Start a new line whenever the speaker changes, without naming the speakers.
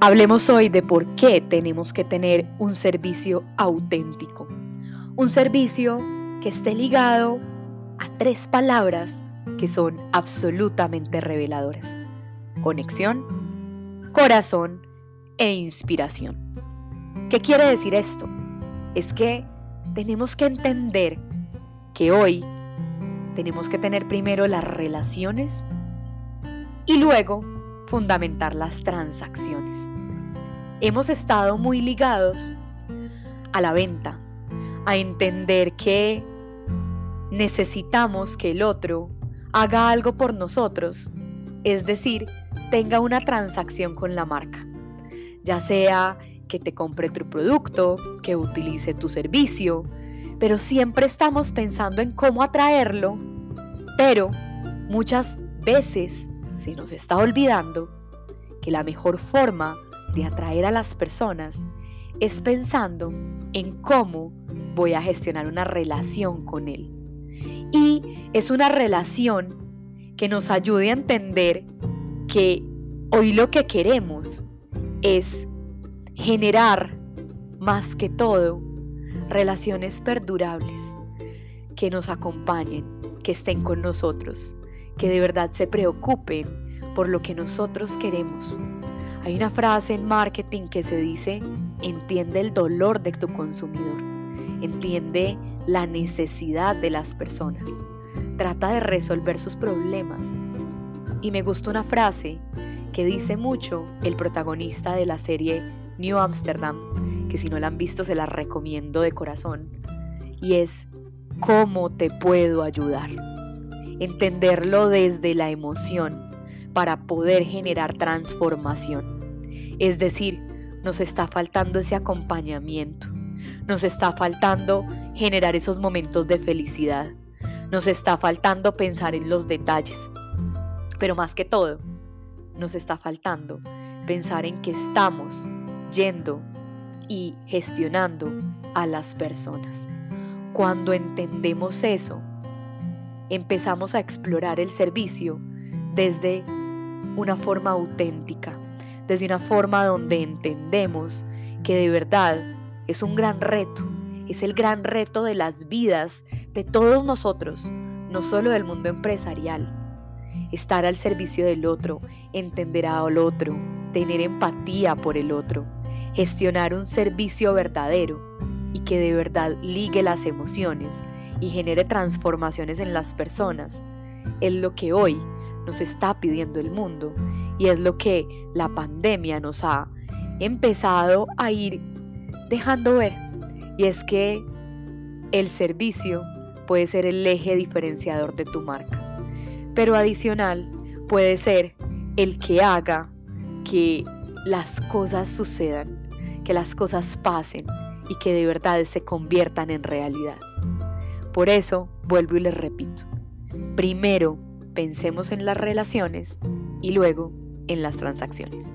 Hablemos hoy de por qué tenemos que tener un servicio auténtico. Un servicio que esté ligado a tres palabras que son absolutamente reveladoras. Conexión, corazón e inspiración. ¿Qué quiere decir esto? Es que tenemos que entender que hoy tenemos que tener primero las relaciones y luego fundamentar las transacciones. Hemos estado muy ligados a la venta, a entender que necesitamos que el otro haga algo por nosotros, es decir, tenga una transacción con la marca, ya sea que te compre tu producto, que utilice tu servicio, pero siempre estamos pensando en cómo atraerlo, pero muchas veces se nos está olvidando que la mejor forma de atraer a las personas es pensando en cómo voy a gestionar una relación con él. Y es una relación que nos ayude a entender que hoy lo que queremos es generar más que todo relaciones perdurables que nos acompañen, que estén con nosotros, que de verdad se preocupen por lo que nosotros queremos. Hay una frase en marketing que se dice, entiende el dolor de tu consumidor, entiende la necesidad de las personas, trata de resolver sus problemas. Y me gustó una frase que dice mucho el protagonista de la serie New Amsterdam, que si no la han visto se la recomiendo de corazón, y es ¿cómo te puedo ayudar? Entenderlo desde la emoción para poder generar transformación. Es decir, nos está faltando ese acompañamiento, nos está faltando generar esos momentos de felicidad, nos está faltando pensar en los detalles, pero más que todo, nos está faltando pensar en que estamos yendo y gestionando a las personas. Cuando entendemos eso, empezamos a explorar el servicio desde una forma auténtica, desde una forma donde entendemos que de verdad es un gran reto, es el gran reto de las vidas de todos nosotros, no solo del mundo empresarial. Estar al servicio del otro, entender al otro, tener empatía por el otro, gestionar un servicio verdadero y que de verdad ligue las emociones y genere transformaciones en las personas, es lo que hoy nos está pidiendo el mundo y es lo que la pandemia nos ha empezado a ir dejando ver. Y es que el servicio puede ser el eje diferenciador de tu marca, pero adicional puede ser el que haga que las cosas sucedan, que las cosas pasen y que de verdad se conviertan en realidad. Por eso, vuelvo y les repito, primero pensemos en las relaciones y luego en las transacciones.